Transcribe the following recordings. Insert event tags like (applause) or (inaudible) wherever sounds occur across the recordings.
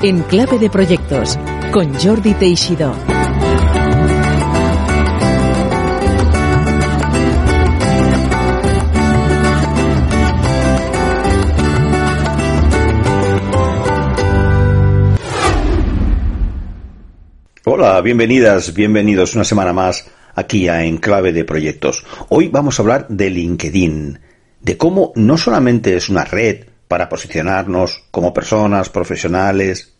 En clave de proyectos con Jordi Teixidó. Hola, bienvenidas, bienvenidos una semana más aquí a Enclave de Proyectos. Hoy vamos a hablar de LinkedIn, de cómo no solamente es una red para posicionarnos como personas profesionales,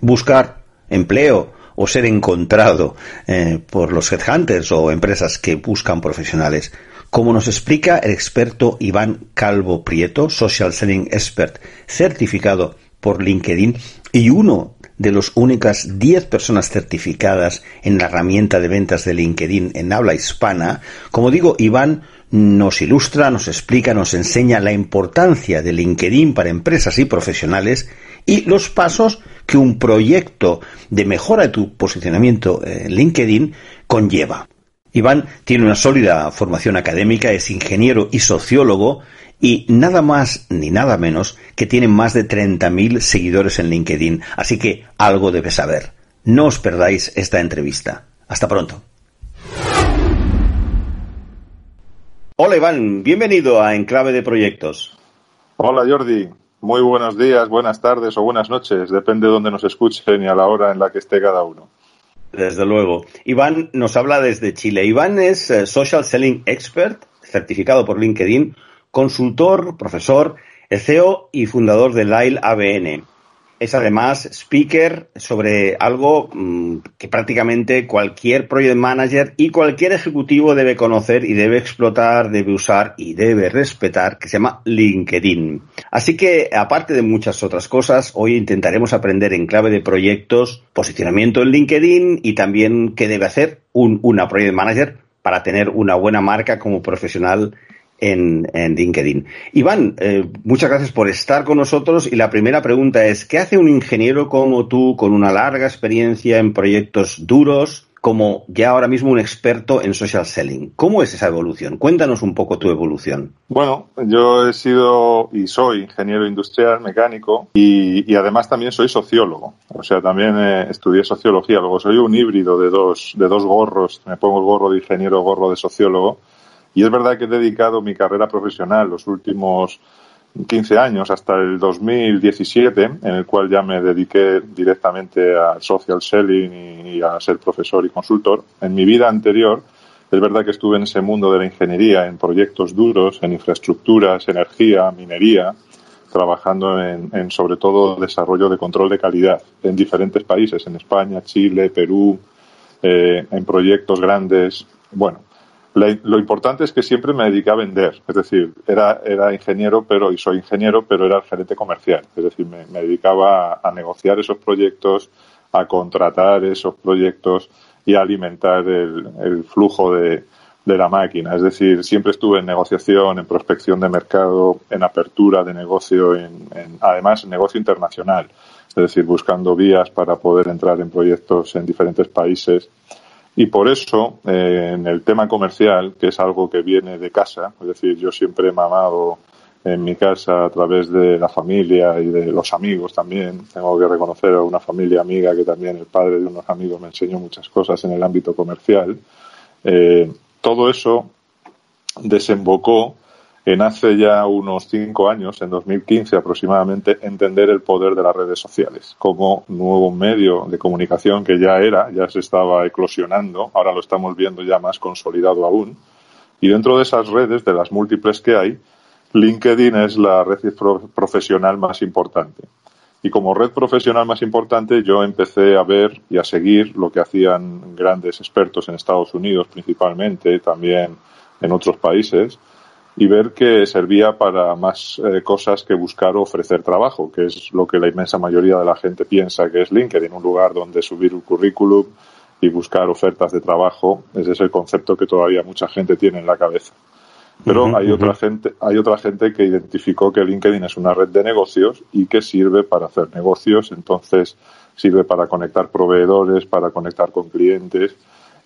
buscar empleo o ser encontrado eh, por los headhunters o empresas que buscan profesionales. Como nos explica el experto Iván Calvo Prieto, Social Selling Expert, certificado por LinkedIn y uno de las únicas 10 personas certificadas en la herramienta de ventas de LinkedIn en habla hispana, como digo, Iván nos ilustra, nos explica, nos enseña la importancia de LinkedIn para empresas y profesionales y los pasos que un proyecto de mejora de tu posicionamiento en LinkedIn conlleva. Iván tiene una sólida formación académica, es ingeniero y sociólogo y nada más ni nada menos que tiene más de 30.000 seguidores en LinkedIn, así que algo debe saber. No os perdáis esta entrevista. Hasta pronto. Hola Iván, bienvenido a Enclave de Proyectos. Hola Jordi, muy buenos días, buenas tardes o buenas noches, depende de dónde nos escuchen y a la hora en la que esté cada uno. Desde luego. Iván nos habla desde Chile. Iván es eh, Social Selling Expert, certificado por LinkedIn, consultor, profesor, CEO y fundador de Lyle ABN. Es además speaker sobre algo mm, que prácticamente cualquier project manager y cualquier ejecutivo debe conocer y debe explotar, debe usar y debe respetar, que se llama LinkedIn. Así que, aparte de muchas otras cosas, hoy intentaremos aprender en clave de proyectos, posicionamiento en LinkedIn y también qué debe hacer un, una project manager para tener una buena marca como profesional en, LinkedIn. Iván, eh, muchas gracias por estar con nosotros y la primera pregunta es, ¿qué hace un ingeniero como tú con una larga experiencia en proyectos duros? como ya ahora mismo un experto en social selling. ¿Cómo es esa evolución? Cuéntanos un poco tu evolución. Bueno, yo he sido y soy ingeniero industrial mecánico y, además también soy sociólogo. O sea, también eh, estudié sociología. Luego soy un híbrido de dos, de dos gorros. Me pongo el gorro de ingeniero, gorro de sociólogo y es verdad que he dedicado mi carrera profesional los últimos 15 años hasta el 2017, en el cual ya me dediqué directamente al social selling y a ser profesor y consultor. En mi vida anterior, es verdad que estuve en ese mundo de la ingeniería, en proyectos duros, en infraestructuras, energía, minería, trabajando en, sobre todo desarrollo de control de calidad en diferentes países, en España, Chile, Perú, eh, en proyectos grandes. Bueno, lo importante es que siempre me dediqué a vender, es decir, era, era ingeniero, pero, y soy ingeniero, pero era gerente comercial, es decir, me, dedicaba a, negociar esos proyectos, a contratar esos proyectos y a alimentar el, flujo de, la máquina. Es decir, siempre estuve en negociación, en prospección de mercado, en apertura de negocio, en, además en negocio internacional. Es decir, buscando vías para poder entrar en proyectos en diferentes países y por eso, eh, en el tema comercial, que es algo que viene de casa, es decir, yo siempre he mamado en mi casa a través de la familia y de los amigos también. Tengo que reconocer a una familia amiga que también el padre de unos amigos me enseñó muchas cosas en el ámbito comercial. Eh, todo eso desembocó en hace ya unos cinco años, en 2015 aproximadamente, entender el poder de las redes sociales como nuevo medio de comunicación que ya era, ya se estaba eclosionando, ahora lo estamos viendo ya más consolidado aún. Y dentro de esas redes, de las múltiples que hay, LinkedIn es la red profesional más importante. Y como red profesional más importante, yo empecé a ver y a seguir lo que hacían grandes expertos en Estados Unidos principalmente, también en otros países, y ver que servía para más eh, cosas que buscar ofrecer trabajo, que es lo que la inmensa mayoría de la gente piensa que es LinkedIn, un lugar donde subir un currículum y buscar ofertas de trabajo. Ese es el concepto que todavía mucha gente tiene en la cabeza. Pero hay otra gente, hay otra gente que identificó que LinkedIn es una red de negocios y que sirve para hacer negocios, entonces sirve para conectar proveedores, para conectar con clientes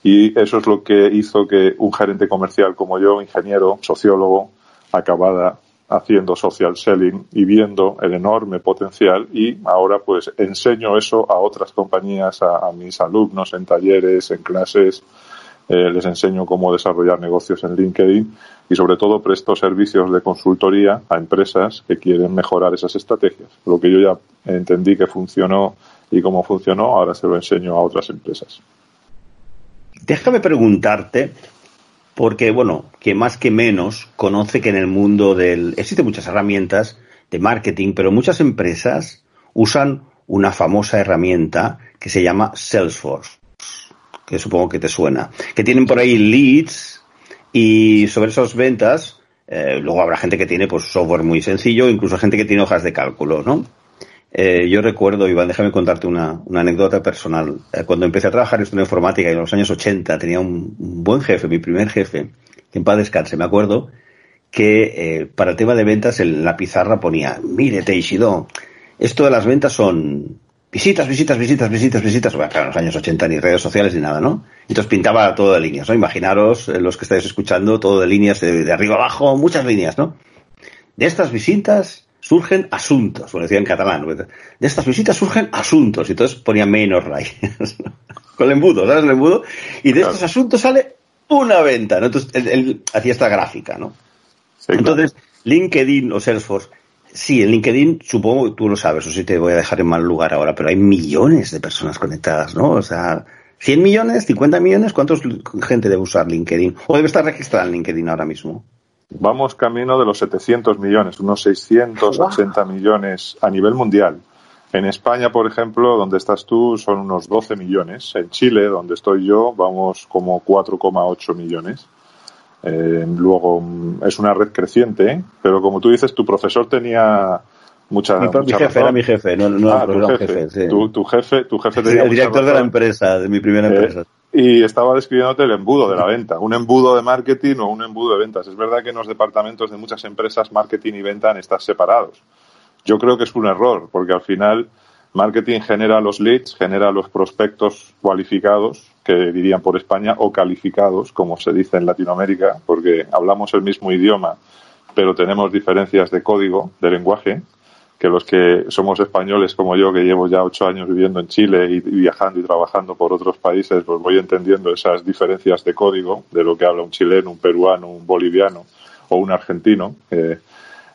y eso es lo que hizo que un gerente comercial como yo, ingeniero, sociólogo, acabara haciendo social selling y viendo el enorme potencial y ahora pues enseño eso a otras compañías, a, mis alumnos en talleres, en clases, eh, les enseño cómo desarrollar negocios en LinkedIn y sobre todo presto servicios de consultoría a empresas que quieren mejorar esas estrategias. Lo que yo ya entendí que funcionó y cómo funcionó, ahora se lo enseño a otras empresas. Déjame preguntarte, porque, bueno, que más que menos conoce que en el mundo del... Existen muchas herramientas de marketing, pero muchas empresas usan una famosa herramienta que se llama Salesforce, que supongo que te suena, que tienen por ahí leads y sobre esas ventas, eh, luego habrá gente que tiene pues software muy sencillo, incluso gente que tiene hojas de cálculo, ¿no? Eh, yo recuerdo, Iván, déjame contarte una, anécdota personal. Eh, cuando empecé a trabajar en informática en los años 80, tenía un, buen jefe, mi primer jefe, que en paz descanse, me acuerdo, que eh, para el tema de ventas en la pizarra ponía, mire, Teixido, esto de las ventas son visitas, visitas, visitas, visitas, visitas. Bueno, claro, en los años 80 ni redes sociales ni nada, ¿no? Entonces pintaba todo de líneas, ¿no? Imaginaros, los que estáis escuchando, todo de líneas, de arriba abajo, muchas líneas, ¿no? De estas visitas surgen asuntos, lo decía en catalán. De estas visitas surgen asuntos, y entonces ponía menos rayas. (laughs) Con el embudo, ¿sabes el embudo? Y de estos asuntos sale una venta, ¿no? Entonces él, hacía esta gráfica, ¿no? entonces, LinkedIn o Salesforce, sí, en LinkedIn supongo que tú lo sabes, o sí te voy a dejar en mal lugar ahora, pero hay millones de personas conectadas, ¿no? O sea, 100 millones, 50 millones, ¿cuántos gente debe usar LinkedIn? ¿O debe estar registrada en LinkedIn ahora mismo? Vamos camino de los 700 millones, unos 680 millones a nivel mundial. En España, por ejemplo, donde estás tú, son unos 12 millones. En Chile, donde estoy yo, vamos como 4,8 millones. Eh, luego, es una red creciente, ¿eh? pero como tú dices, tu profesor tenía mucha, mi, mi jefe era mi jefe, no, no ah, tu jefe. tu, jefe, tu jefe tenía el director de la empresa, de mi primera eh, empresa y estaba describiéndote el embudo de la venta, un embudo de marketing o un embudo de ventas. Es verdad que en los departamentos de muchas empresas marketing y venta están separados. Yo creo que es un error, porque al final marketing genera los leads, genera los prospectos cualificados, que dirían por España, o calificados, como se dice en Latinoamérica, porque hablamos el mismo idioma, pero tenemos diferencias de código, de lenguaje, que los que somos españoles como yo, que llevo ya ocho años viviendo en Chile y, viajando y trabajando por otros países, pues voy entendiendo esas diferencias de código de lo que habla un chileno, un peruano, un boliviano o un argentino. Eh,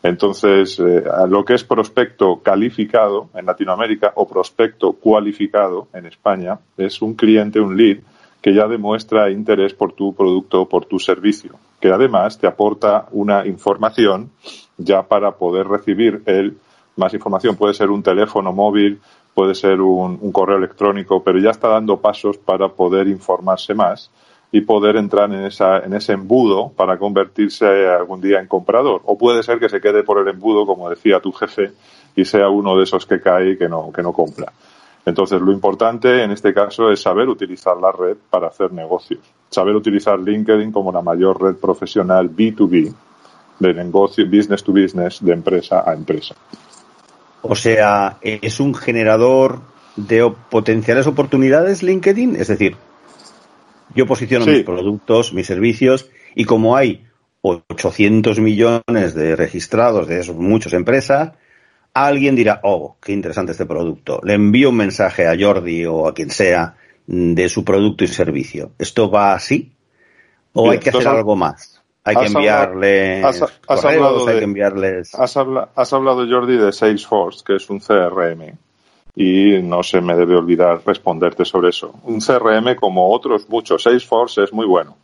entonces, eh, lo que es prospecto calificado en Latinoamérica o prospecto cualificado en España es un cliente, un lead, que ya demuestra interés por tu producto o por tu servicio, que además te aporta una información ya para poder recibir el más información. Puede ser un teléfono móvil, puede ser un, correo electrónico, pero ya está dando pasos para poder informarse más y poder entrar en, esa, en ese embudo para convertirse algún día en comprador. O puede ser que se quede por el embudo, como decía tu jefe, y sea uno de esos que cae y que no, que no compra. Entonces, lo importante en este caso es saber utilizar la red para hacer negocios. Saber utilizar LinkedIn como la mayor red profesional B2B de negocio, business to business, de empresa a empresa. O sea, es un generador de potenciales oportunidades LinkedIn. Es decir, yo posiciono mis productos, mis servicios, y como hay 800 millones de registrados de esos muchas empresas, alguien dirá, oh, qué interesante este producto. Le envío un mensaje a Jordi o a quien sea de su producto y servicio. ¿Esto va así? ¿O hay que hacer algo más? Hay que enviarles has, hablado hay que enviarles... Has, hablado, Jordi, de Salesforce, que es un CRM. Y no se me debe olvidar responderte sobre eso. Un CRM, como otros muchos, Salesforce es muy bueno.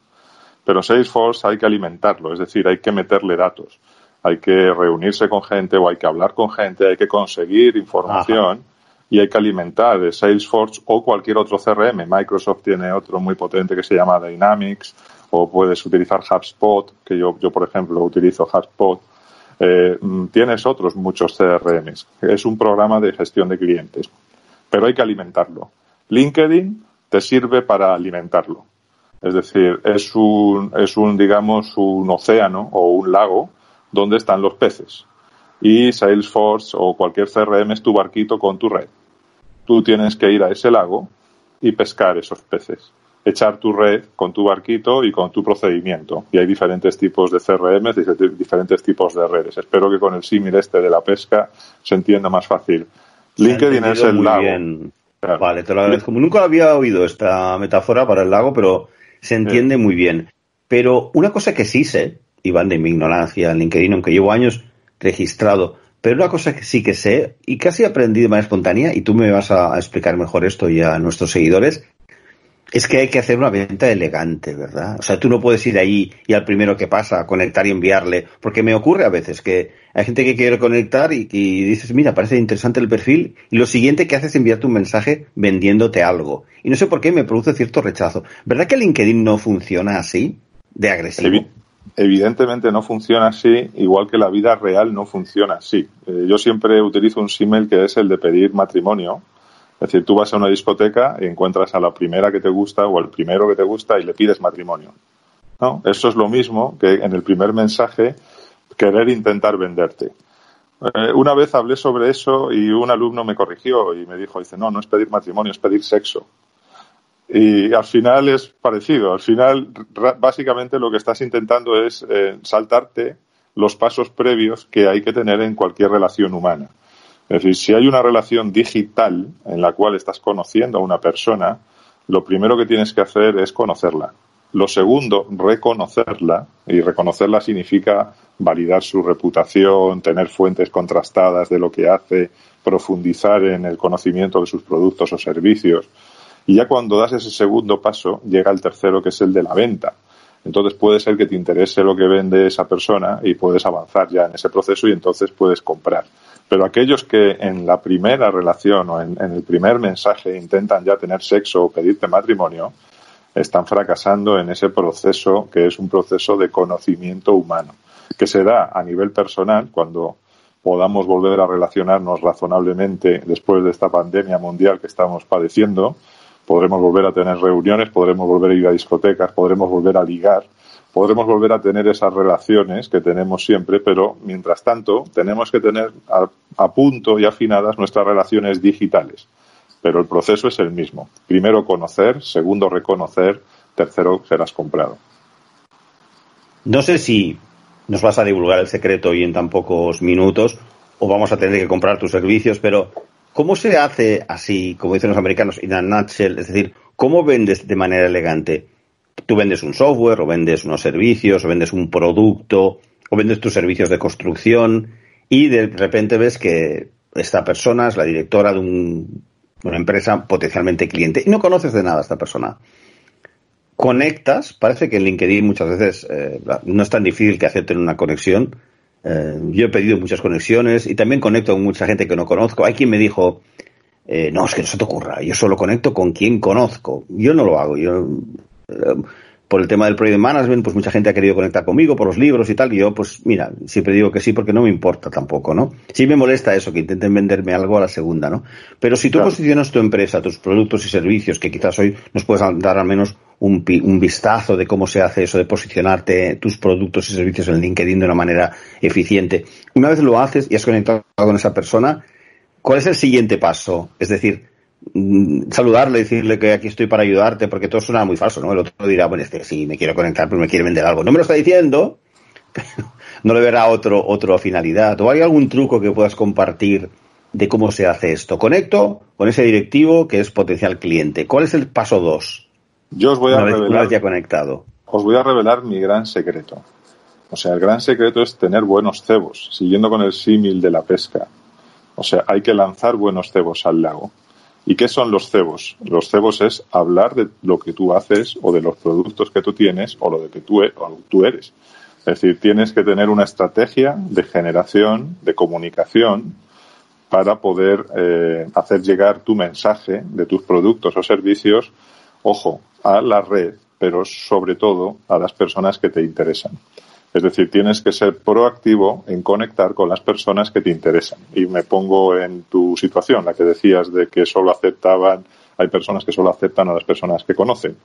Pero Salesforce hay que alimentarlo, es decir, hay que meterle datos. Hay que reunirse con gente o hay que hablar con gente, hay que conseguir información y hay que alimentar Salesforce o cualquier otro CRM. Microsoft tiene otro muy potente que se llama Dynamics o puedes utilizar HubSpot, que yo, yo por ejemplo utilizo HubSpot. Eh, mm, tienes otros muchos CRMs. Es un programa de gestión de clientes, pero hay que alimentarlo. LinkedIn te sirve para alimentarlo. Es decir, es un, es un, digamos, un océano o un lago donde están los peces. Y Salesforce o cualquier CRM es tu barquito con tu red. Tú tienes que ir a ese lago y pescar esos peces. Echar tu red con tu barquito y con tu procedimiento. Y hay diferentes tipos de CRM, diferentes tipos de redes. Espero que con el símil este de la pesca se entienda más fácil. LinkedIn es el lago. Vale, te lo agradezco. Nunca había oído esta metáfora para el lago, pero se entiende muy bien. Pero una cosa que sí sé, y van de mi ignorancia en LinkedIn, aunque llevo años registrado, pero una cosa que sí que sé y casi aprendí de manera espontánea, y tú me vas a explicar mejor esto y a nuestros seguidores, es que hay que hacer una venta elegante, ¿verdad? O sea, tú no puedes ir ahí y al primero que pasa, conectar y enviarle, porque me ocurre a veces que hay gente que quiere conectar y, y dices, mira, parece interesante el perfil, y lo siguiente que haces es enviarte un mensaje vendiéndote algo. Y no sé por qué me produce cierto rechazo. ¿Verdad que LinkedIn no funciona así, de agresivo? Evidentemente no funciona así, igual que la vida real no funciona así. Eh, yo siempre utilizo un símil que es el de pedir matrimonio es decir, tú vas a una discoteca y encuentras a la primera que te gusta o al primero que te gusta y le pides matrimonio. ¿no? Eso es lo mismo que en el primer mensaje querer intentar venderte. Eh, una vez hablé sobre eso y un alumno me corrigió y me dijo, dice, no, no es pedir matrimonio, es pedir sexo. Y al final es parecido. Al final, básicamente lo que estás intentando es eh, saltarte los pasos previos que hay que tener en cualquier relación humana. Es decir, si hay una relación digital en la cual estás conociendo a una persona, lo primero que tienes que hacer es conocerla. Lo segundo, reconocerla. Y reconocerla significa validar su reputación, tener fuentes contrastadas de lo que hace, profundizar en el conocimiento de sus productos o servicios. Y ya cuando das ese segundo paso, llega el tercero, que es el de la venta. Entonces puede ser que te interese lo que vende esa persona y puedes avanzar ya en ese proceso y entonces puedes comprar. Pero aquellos que en la primera relación o en, el primer mensaje intentan ya tener sexo o pedirte matrimonio, están fracasando en ese proceso que es un proceso de conocimiento humano, que se da a nivel personal cuando podamos volver a relacionarnos razonablemente después de esta pandemia mundial que estamos padeciendo, podremos volver a tener reuniones, podremos volver a ir a discotecas, podremos volver a ligar, podremos volver a tener esas relaciones que tenemos siempre, pero mientras tanto tenemos que tener a, punto y afinadas nuestras relaciones digitales. Pero el proceso es el mismo. Primero conocer, segundo reconocer, tercero serás comprado. No sé si nos vas a divulgar el secreto y en tan pocos minutos o vamos a tener que comprar tus servicios, pero ¿cómo se hace así, como dicen los americanos, in a nutshell? Es decir, ¿cómo vendes de manera elegante? Tú vendes un software o vendes unos servicios o vendes un producto o vendes tus servicios de construcción y de repente ves que esta persona es la directora de una empresa potencialmente cliente y no conoces de nada a esta persona. Conectas, parece que en LinkedIn muchas veces eh, no es tan difícil que acepten una conexión. Eh, yo he pedido muchas conexiones y también conecto con mucha gente que no conozco. Hay quien me dijo, eh, no, es que no se te ocurra, yo solo conecto con quien conozco. Yo no lo hago, yo por el tema del project management, pues mucha gente ha querido conectar conmigo por los libros y tal, y yo, pues mira, siempre digo que sí porque no me importa tampoco, ¿no? Sí me molesta eso, que intenten venderme algo a la segunda, ¿no? Pero si tú posicionas tu empresa, tus productos y servicios, que quizás hoy nos puedes dar al menos un, un vistazo de cómo se hace eso de posicionarte tus productos y servicios en LinkedIn de una manera eficiente. Una vez lo haces y has conectado con esa persona, ¿cuál es el siguiente paso? Es decir, saludarle, decirle que aquí estoy para ayudarte, porque todo suena muy falso, ¿no? El otro dirá, bueno, este sí, me quiero conectar, pero me quiere vender algo. No me lo está diciendo, (laughs) no le verá otro, otro finalidad. ¿O hay algún truco que puedas compartir de cómo se hace esto? Conecto con ese directivo que es potencial cliente. ¿Cuál es el paso dos? Yo os voy a revelar. ya conectado. Os voy a revelar mi gran secreto. O sea, el gran secreto es tener buenos cebos, siguiendo con el símil de la pesca. O sea, hay que lanzar buenos cebos al lago. ¿Y qué son los cebos? Los cebos es hablar de lo que tú haces o de los productos que tú tienes o lo de que tú, e, eres. Es decir, tienes que tener una estrategia de generación, de comunicación, para poder eh, hacer llegar tu mensaje de tus productos o servicios, ojo, a la red pero sobre todo a las personas que te interesan. Es decir, tienes que ser proactivo en conectar con las personas que te interesan. Y me pongo en tu situación, la que decías de que solo aceptaban, hay personas que solo aceptan a las personas que conocen.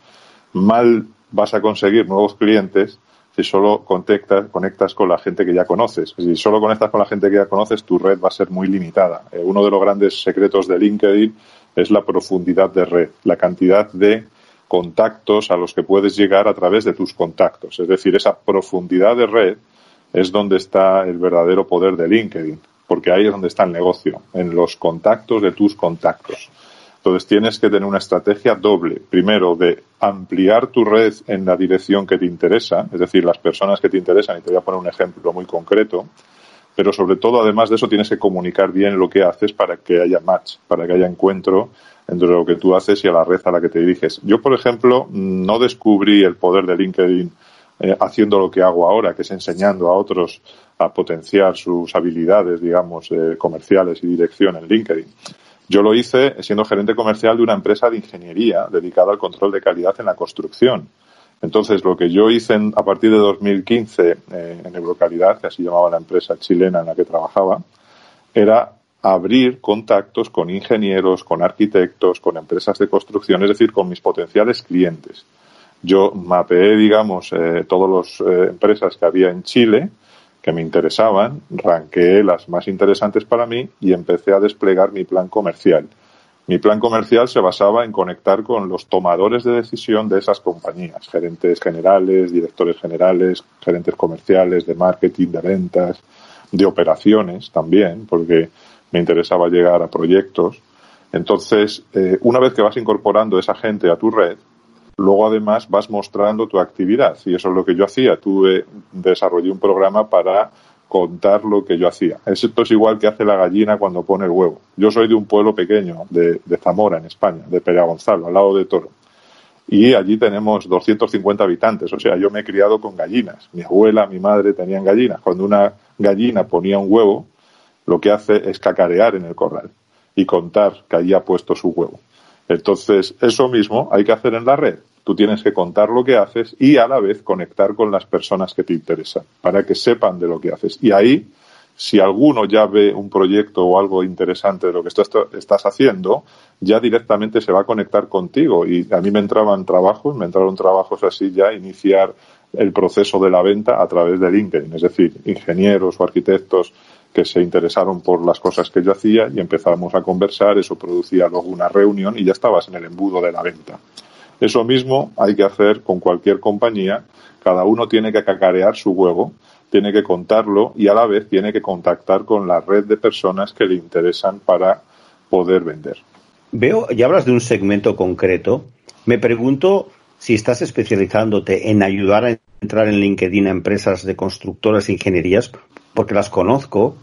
Mal vas a conseguir nuevos clientes si solo conectas, con la gente que ya conoces. Si solo conectas con la gente que ya conoces, tu red va a ser muy limitada. Eh, uno de los grandes secretos de LinkedIn es la profundidad de red, la cantidad de contactos a los que puedes llegar a través de tus contactos. Es decir, esa profundidad de red es donde está el verdadero poder de LinkedIn, porque ahí es donde está el negocio, en los contactos de tus contactos. Entonces tienes que tener una estrategia doble. Primero, de ampliar tu red en la dirección que te interesa, es decir, las personas que te interesan, y te voy a poner un ejemplo muy concreto, pero sobre todo, además de eso, tienes que comunicar bien lo que haces para que haya match, para que haya encuentro entre lo que tú haces y a la red a la que te diriges. Yo, por ejemplo, no descubrí el poder de LinkedIn eh, haciendo lo que hago ahora, que es enseñando a otros a potenciar sus habilidades, digamos, eh, comerciales y dirección en LinkedIn. Yo lo hice siendo gerente comercial de una empresa de ingeniería dedicada al control de calidad en la construcción. Entonces, lo que yo hice a partir de 2015 eh, en Eurocalidad, que así llamaba la empresa chilena en la que trabajaba, era abrir contactos con ingenieros, con arquitectos, con empresas de construcción, es decir, con mis potenciales clientes. Yo mapeé, digamos, eh, todas las eh, empresas que había en Chile que me interesaban, ranqueé las más interesantes para mí y empecé a desplegar mi plan comercial. Mi plan comercial se basaba en conectar con los tomadores de decisión de esas compañías, gerentes generales, directores generales, gerentes comerciales, de marketing, de ventas, de operaciones también, porque me interesaba llegar a proyectos. Entonces, eh, una vez que vas incorporando esa gente a tu red, luego además vas mostrando tu actividad. Y eso es lo que yo hacía. Tuve, desarrollé un programa para contar lo que yo hacía. Esto es igual que hace la gallina cuando pone el huevo. Yo soy de un pueblo pequeño, de, Zamora, en España, de Perea Gonzalo, al lado de Toro. Y allí tenemos 250 habitantes. O sea, yo me he criado con gallinas. Mi abuela, mi madre tenían gallinas. Cuando una gallina ponía un huevo, lo que hace es cacarear en el corral y contar que allí ha puesto su huevo. Entonces, eso mismo hay que hacer en la red. Tú tienes que contar lo que haces y a la vez conectar con las personas que te interesan para que sepan de lo que haces. Y ahí, si alguno ya ve un proyecto o algo interesante de lo que estás haciendo, ya directamente se va a conectar contigo. Y a mí me entraban trabajos, me entraron trabajos así ya, iniciar el proceso de la venta a través de LinkedIn. Es decir, ingenieros o arquitectos que se interesaron por las cosas que yo hacía y empezábamos a conversar, eso producía luego una reunión y ya estabas en el embudo de la venta. Eso mismo hay que hacer con cualquier compañía, cada uno tiene que cacarear su huevo, tiene que contarlo y a la vez tiene que contactar con la red de personas que le interesan para poder vender. Veo, y hablas de un segmento concreto, me pregunto si estás especializándote en ayudar a entrar en LinkedIn a empresas de constructoras e ingenierías, porque las conozco,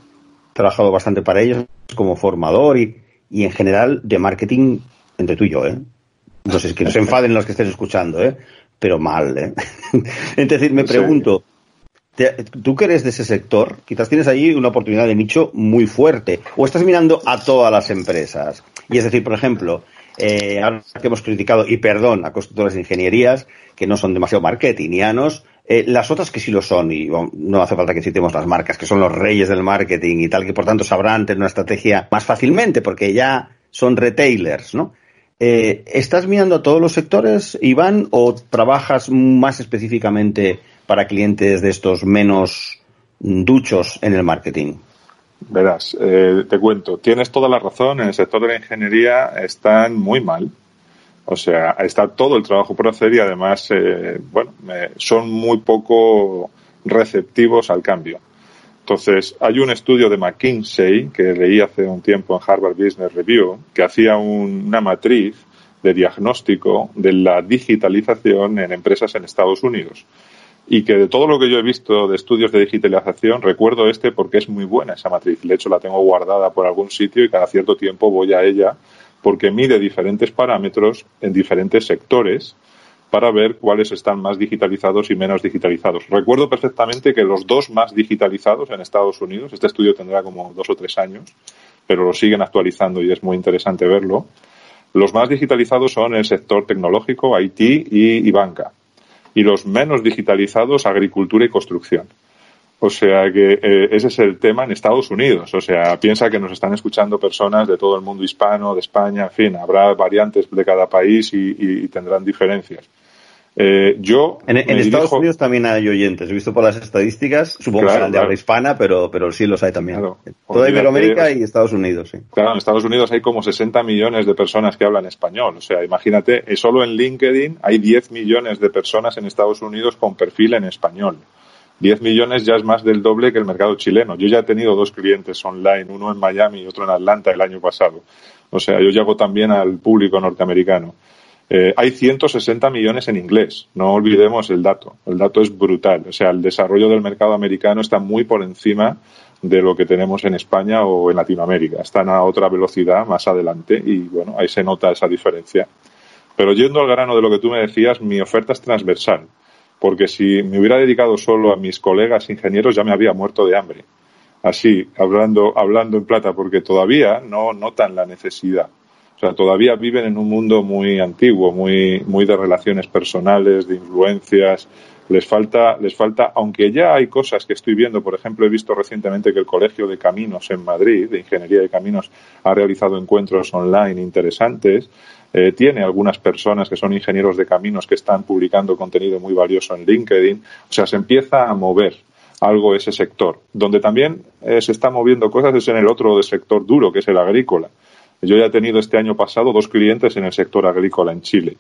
he trabajado bastante para ellos como formador y, y en general de marketing entre tú y yo, ¿eh? No sé, es que no se enfaden los que estén escuchando, ¿eh? Pero mal, ¿eh? (laughs) es decir, me pregunto, tú que eres de ese sector, quizás tienes ahí una oportunidad de nicho muy fuerte, o estás mirando a todas las empresas. Y es decir, por ejemplo, eh, ahora que hemos criticado, y perdón, a constructores de ingenierías que no son demasiado marketingianos, eh, las otras que sí lo son, y no hace falta que citemos las marcas, que son los reyes del marketing y tal, que por tanto sabrán tener una estrategia más fácilmente, porque ya son retailers, ¿no? Eh, ¿Estás mirando a todos los sectores, Iván, o trabajas más específicamente para clientes de estos menos duchos en el marketing? Verás, eh, te cuento, tienes toda la razón, en el sector de la ingeniería están muy mal. O sea, está todo el trabajo por hacer y además, eh, bueno, son muy poco receptivos al cambio. Entonces, hay un estudio de McKinsey que leí hace un tiempo en Harvard Business Review que hacía una matriz de diagnóstico de la digitalización en empresas en Estados Unidos y que de todo lo que yo he visto de estudios de digitalización, recuerdo este porque es muy buena esa matriz. De hecho, la tengo guardada por algún sitio y cada cierto tiempo voy a ella porque mide diferentes parámetros en diferentes sectores para ver cuáles están más digitalizados y menos digitalizados. Recuerdo perfectamente que los dos más digitalizados en Estados Unidos, este estudio tendrá como dos o tres años, pero lo siguen actualizando y es muy interesante verlo. Los más digitalizados son el sector tecnológico, IT y banca y los menos digitalizados agricultura y construcción. O sea que eh, ese es el tema en Estados Unidos. O sea, piensa que nos están escuchando personas de todo el mundo hispano, de España, en fin, habrá variantes de cada país y, tendrán diferencias. Eh, yo en, Estados Unidos también hay oyentes. He visto por las estadísticas, supongo que serán de habla hispana, pero, pero sí los hay también. Claro. Toda Iberoamérica y Estados Unidos, sí. Claro, en Estados Unidos hay como 60 millones de personas que hablan español. O sea, imagínate, eh, solo en LinkedIn hay 10 millones de personas en Estados Unidos con perfil en español. 10 millones ya es más del doble que el mercado chileno. Yo ya he tenido dos clientes online, uno en Miami y otro en Atlanta el año pasado. O sea, yo llego también al público norteamericano. Eh, hay 160 millones en inglés. No olvidemos el dato. El dato es brutal. O sea, el desarrollo del mercado americano está muy por encima de lo que tenemos en España o en Latinoamérica. Están a otra velocidad más adelante y, bueno, ahí se nota esa diferencia. Pero yendo al grano de lo que tú me decías, mi oferta es transversal porque si me hubiera dedicado solo a mis colegas ingenieros ya me había muerto de hambre. Así, hablando, hablando en plata, porque todavía no notan la necesidad. O sea, todavía viven en un mundo muy antiguo, muy, muy de relaciones personales, de influencias. Les falta, les falta, aunque ya hay cosas que estoy viendo, por ejemplo, he visto recientemente que el Colegio de Caminos en Madrid, de Ingeniería de Caminos, ha realizado encuentros online interesantes eh, tiene algunas personas que son ingenieros de caminos que están publicando contenido muy valioso en LinkedIn. O sea, se empieza a mover algo ese sector. Donde también eh, se está moviendo cosas es en el otro sector duro, que es el agrícola. Yo ya he tenido este año pasado dos clientes en el sector agrícola en Chile.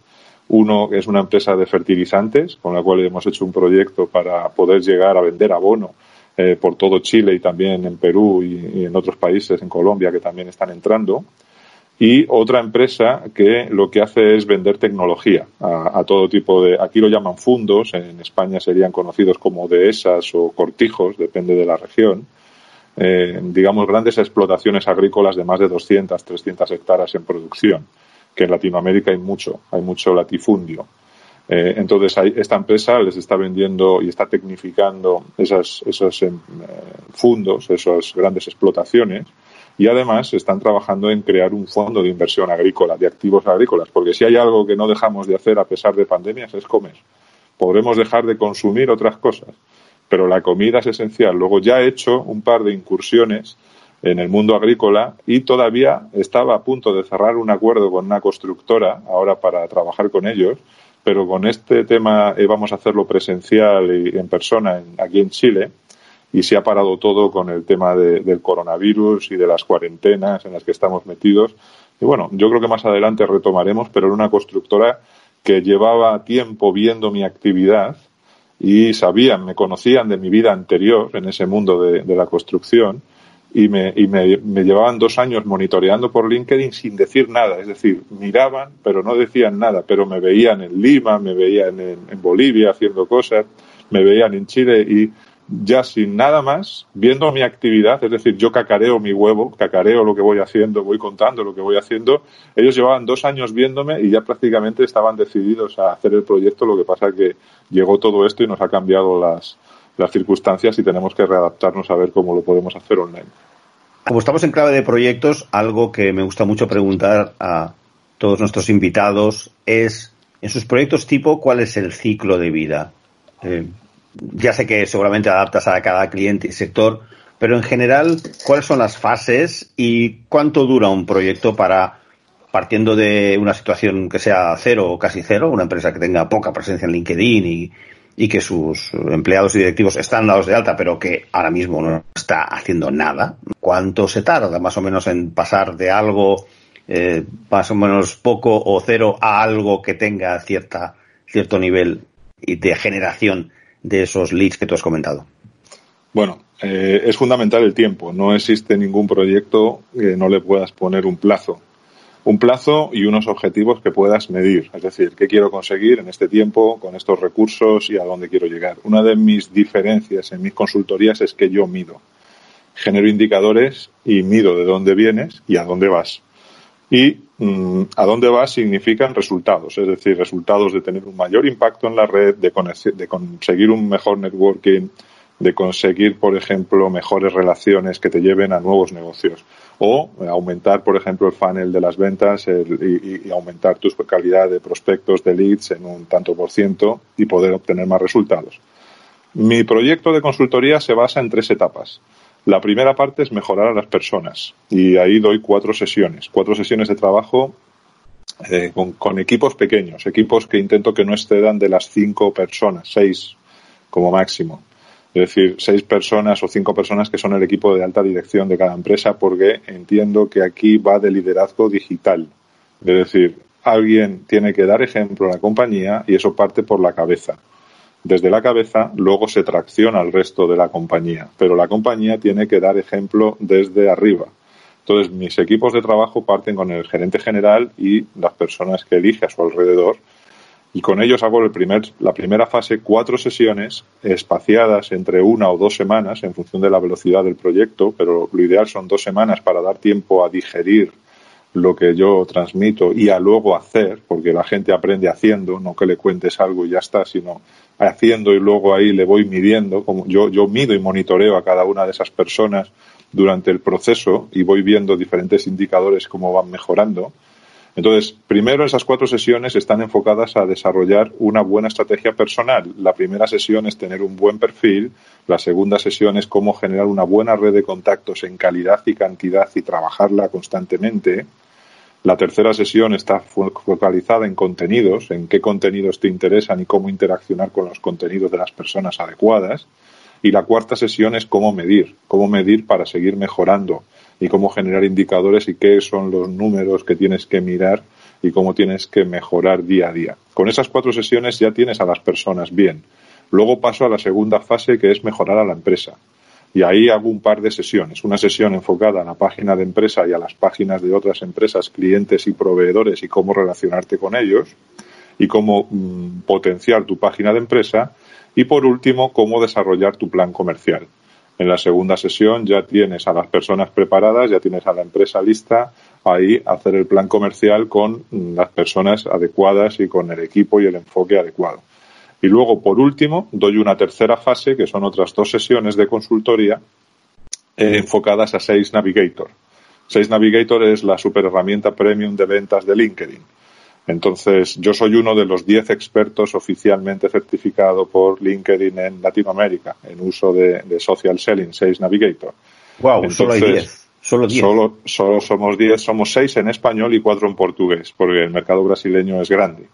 Uno es una empresa de fertilizantes, con la cual hemos hecho un proyecto para poder llegar a vender abono eh, por todo Chile y también en Perú y, en otros países, en Colombia, que también están entrando y otra empresa que lo que hace es vender tecnología a, todo tipo de, aquí lo llaman fundos, en España serían conocidos como dehesas o cortijos, depende de la región, eh, digamos grandes explotaciones agrícolas de más de 200, 300 hectáreas en producción, que en Latinoamérica hay mucho, hay mucho latifundio. Eh, entonces, esta empresa les está vendiendo y está tecnificando esas, esos eh, fundos, esas grandes explotaciones, y además están trabajando en crear un fondo de inversión agrícola, de activos agrícolas, porque si hay algo que no dejamos de hacer a pesar de pandemias es comer. Podremos dejar de consumir otras cosas, pero la comida es esencial. Luego ya he hecho un par de incursiones en el mundo agrícola y todavía estaba a punto de cerrar un acuerdo con una constructora ahora para trabajar con ellos, pero con este tema eh, vamos a hacerlo presencial y en persona aquí en Chile y se ha parado todo con el tema del coronavirus y de las cuarentenas en las que estamos metidos. Y bueno, yo creo que más adelante retomaremos, pero en una constructora que llevaba tiempo viendo mi actividad y sabían, me conocían de mi vida anterior en ese mundo de, la construcción y, me, y me, llevaban dos años monitoreando por LinkedIn sin decir nada. Es decir, miraban, pero no decían nada, pero me veían en Lima, me veían en, en Bolivia haciendo cosas, me veían en Chile y ya sin nada más, viendo mi actividad, es decir, yo cacareo mi huevo, cacareo lo que voy haciendo, voy contando lo que voy haciendo. Ellos llevaban dos años viéndome y ya prácticamente estaban decididos a hacer el proyecto, lo que pasa que llegó todo esto y nos ha cambiado las, las circunstancias y tenemos que readaptarnos a ver cómo lo podemos hacer online. Como estamos en clave de proyectos, algo que me gusta mucho preguntar a todos nuestros invitados es, en sus proyectos tipo, ¿cuál es el ciclo de vida? Eh, ya sé que seguramente adaptas a cada cliente y sector, pero en general, ¿cuáles son las fases y cuánto dura un proyecto para, partiendo de una situación que sea cero o casi cero, una empresa que tenga poca presencia en LinkedIn y, que sus empleados y directivos están dados de alta, pero que ahora mismo no está haciendo nada? ¿Cuánto se tarda más o menos en pasar de algo eh, más o menos poco o cero a algo que tenga cierta, cierto nivel de generación de esos leads que tú has comentado? Bueno, eh, es fundamental el tiempo. No existe ningún proyecto que no le puedas poner un plazo. Un plazo y unos objetivos que puedas medir. Es decir, qué quiero conseguir en este tiempo, con estos recursos y a dónde quiero llegar. Una de mis diferencias en mis consultorías es que yo mido. Genero indicadores y mido de dónde vienes y a dónde vas. Y a dónde vas significan resultados, es decir, resultados de tener un mayor impacto en la red, de, de conseguir un mejor networking, de conseguir, por ejemplo, mejores relaciones que te lleven a nuevos negocios o aumentar, por ejemplo, el funnel de las ventas y, y, aumentar tu calidad de prospectos, de leads en un tanto por ciento y poder obtener más resultados. Mi proyecto de consultoría se basa en tres etapas. La primera parte es mejorar a las personas y ahí doy cuatro sesiones, cuatro sesiones de trabajo eh, con, con, equipos pequeños, equipos que intento que no excedan de las cinco personas, seis como máximo. Es decir, seis personas o cinco personas que son el equipo de alta dirección de cada empresa, porque entiendo que aquí va de liderazgo digital. Es decir, alguien tiene que dar ejemplo a la compañía y eso parte por la cabeza. Desde la cabeza luego se tracciona al resto de la compañía, pero la compañía tiene que dar ejemplo desde arriba. Entonces, mis equipos de trabajo parten con el gerente general y las personas que elige a su alrededor y con ellos hago el primer, la primera fase, cuatro sesiones espaciadas entre una o dos semanas en función de la velocidad del proyecto, pero lo ideal son dos semanas para dar tiempo a digerir lo que yo transmito y a luego hacer, porque la gente aprende haciendo, no que le cuentes algo y ya está, sino haciendo y luego ahí le voy midiendo, como yo, yo mido y monitoreo a cada una de esas personas durante el proceso y voy viendo diferentes indicadores cómo van mejorando entonces, primero esas cuatro sesiones están enfocadas a desarrollar una buena estrategia personal. La primera sesión es tener un buen perfil, la segunda sesión es cómo generar una buena red de contactos en calidad y cantidad y trabajarla constantemente. La tercera sesión está focalizada en contenidos, en qué contenidos te interesan y cómo interaccionar con los contenidos de las personas adecuadas. Y la cuarta sesión es cómo medir, cómo medir para seguir mejorando y cómo generar indicadores y qué son los números que tienes que mirar y cómo tienes que mejorar día a día. Con esas cuatro sesiones ya tienes a las personas bien. Luego paso a la segunda fase que es mejorar a la empresa. Y ahí hago un par de sesiones. Una sesión enfocada a la página de empresa y a las páginas de otras empresas, clientes y proveedores y cómo relacionarte con ellos y cómo mm, potenciar tu página de empresa. Y por último, cómo desarrollar tu plan comercial. En la segunda sesión ya tienes a las personas preparadas, ya tienes a la empresa lista, ahí hacer el plan comercial con las personas adecuadas y con el equipo y el enfoque adecuado. Y luego, por último, doy una tercera fase, que son otras dos sesiones de consultoría eh, enfocadas a Sales Navigator. Sales Navigator es la super herramienta premium de ventas de LinkedIn. Entonces, yo soy uno de los 10 expertos oficialmente certificado por LinkedIn en Latinoamérica en uso de, Social Selling, Sales Navigator. Wow, solo hay 10. Solo, Solo, somos 10, somos 6 en español y 4 en portugués, porque el mercado brasileño es grande.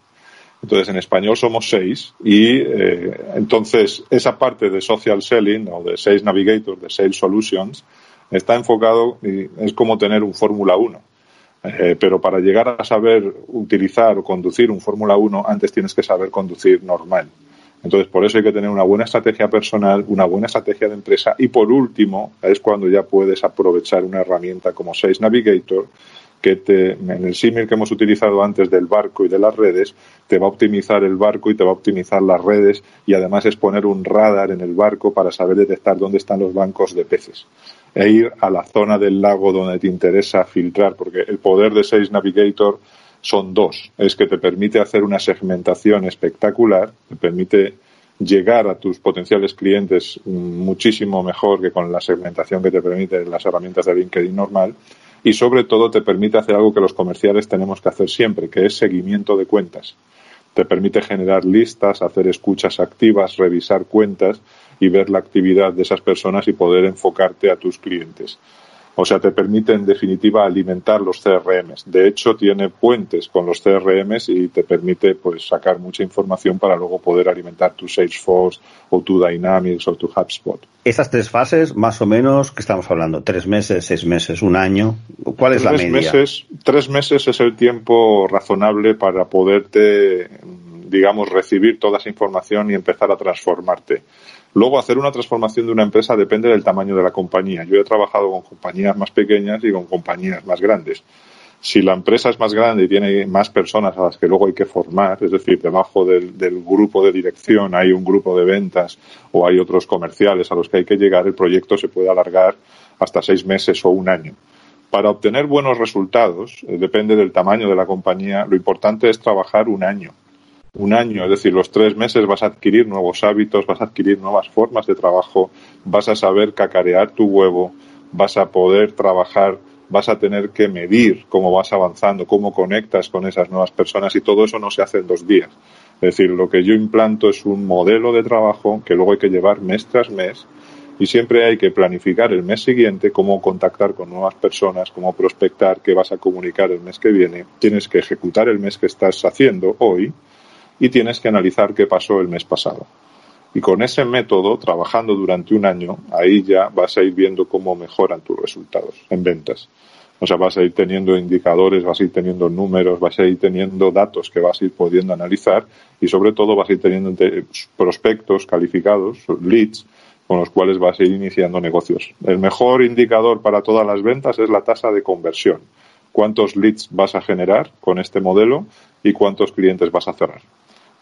Entonces, en español somos 6 y eh, entonces esa parte de Social Selling o de Sales Navigator, de Sales Solutions, está enfocado y es como tener un Fórmula 1 eh, pero para llegar a saber utilizar o conducir un Fórmula 1, antes tienes que saber conducir normal. Entonces, por eso hay que tener una buena estrategia personal, una buena estrategia de empresa y, por último, es cuando ya puedes aprovechar una herramienta como Sales Navigator que te, en el símil que hemos utilizado antes del barco y de las redes, te va a optimizar el barco y te va a optimizar las redes y además es poner un radar en el barco para saber detectar dónde están los bancos de peces e ir a la zona del lago donde te interesa filtrar, porque el poder de Sales Navigator son dos. Es que te permite hacer una segmentación espectacular, te permite llegar a tus potenciales clientes muchísimo mejor que con la segmentación que te permiten las herramientas de LinkedIn normal y sobre todo te permite hacer algo que los comerciales tenemos que hacer siempre, que es seguimiento de cuentas. Te permite generar listas, hacer escuchas activas, revisar cuentas y ver la actividad de esas personas y poder enfocarte a tus clientes. O sea, te permite en definitiva alimentar los CRMs. De hecho, tiene puentes con los CRMs y te permite pues sacar mucha información para luego poder alimentar tu Salesforce o tu Dynamics o tu HubSpot. Esas tres fases, más o menos, que estamos hablando? ¿Tres meses, seis meses, un año? ¿Cuál es la media? Meses, tres meses es el tiempo razonable para poderte, digamos, recibir toda esa información y empezar a transformarte. Luego, hacer una transformación de una empresa depende del tamaño de la compañía. Yo he trabajado con compañías más pequeñas y con compañías más grandes. Si la empresa es más grande y tiene más personas a las que luego hay que formar, es decir, debajo del, grupo de dirección hay un grupo de ventas o hay otros comerciales a los que hay que llegar, el proyecto se puede alargar hasta seis meses o un año. Para obtener buenos resultados, eh, depende del tamaño de la compañía, lo importante es trabajar un año un año, es decir, los tres meses vas a adquirir nuevos hábitos, vas a adquirir nuevas formas de trabajo, vas a saber cacarear tu huevo, vas a poder trabajar, vas a tener que medir cómo vas avanzando, cómo conectas con esas nuevas personas y todo eso no se hace en dos días. Es decir, lo que yo implanto es un modelo de trabajo que luego hay que llevar mes tras mes y siempre hay que planificar el mes siguiente cómo contactar con nuevas personas, cómo prospectar, qué vas a comunicar el mes que viene. Tienes que ejecutar el mes que estás haciendo hoy y tienes que analizar qué pasó el mes pasado. Y con ese método, trabajando durante un año, ahí ya vas a ir viendo cómo mejoran tus resultados en ventas. O sea, vas a ir teniendo indicadores, vas a ir teniendo números, vas a ir teniendo datos que vas a ir pudiendo analizar y sobre todo vas a ir teniendo prospectos calificados, leads, con los cuales vas a ir iniciando negocios. El mejor indicador para todas las ventas es la tasa de conversión. Cuántos leads vas a generar con este modelo y cuántos clientes vas a cerrar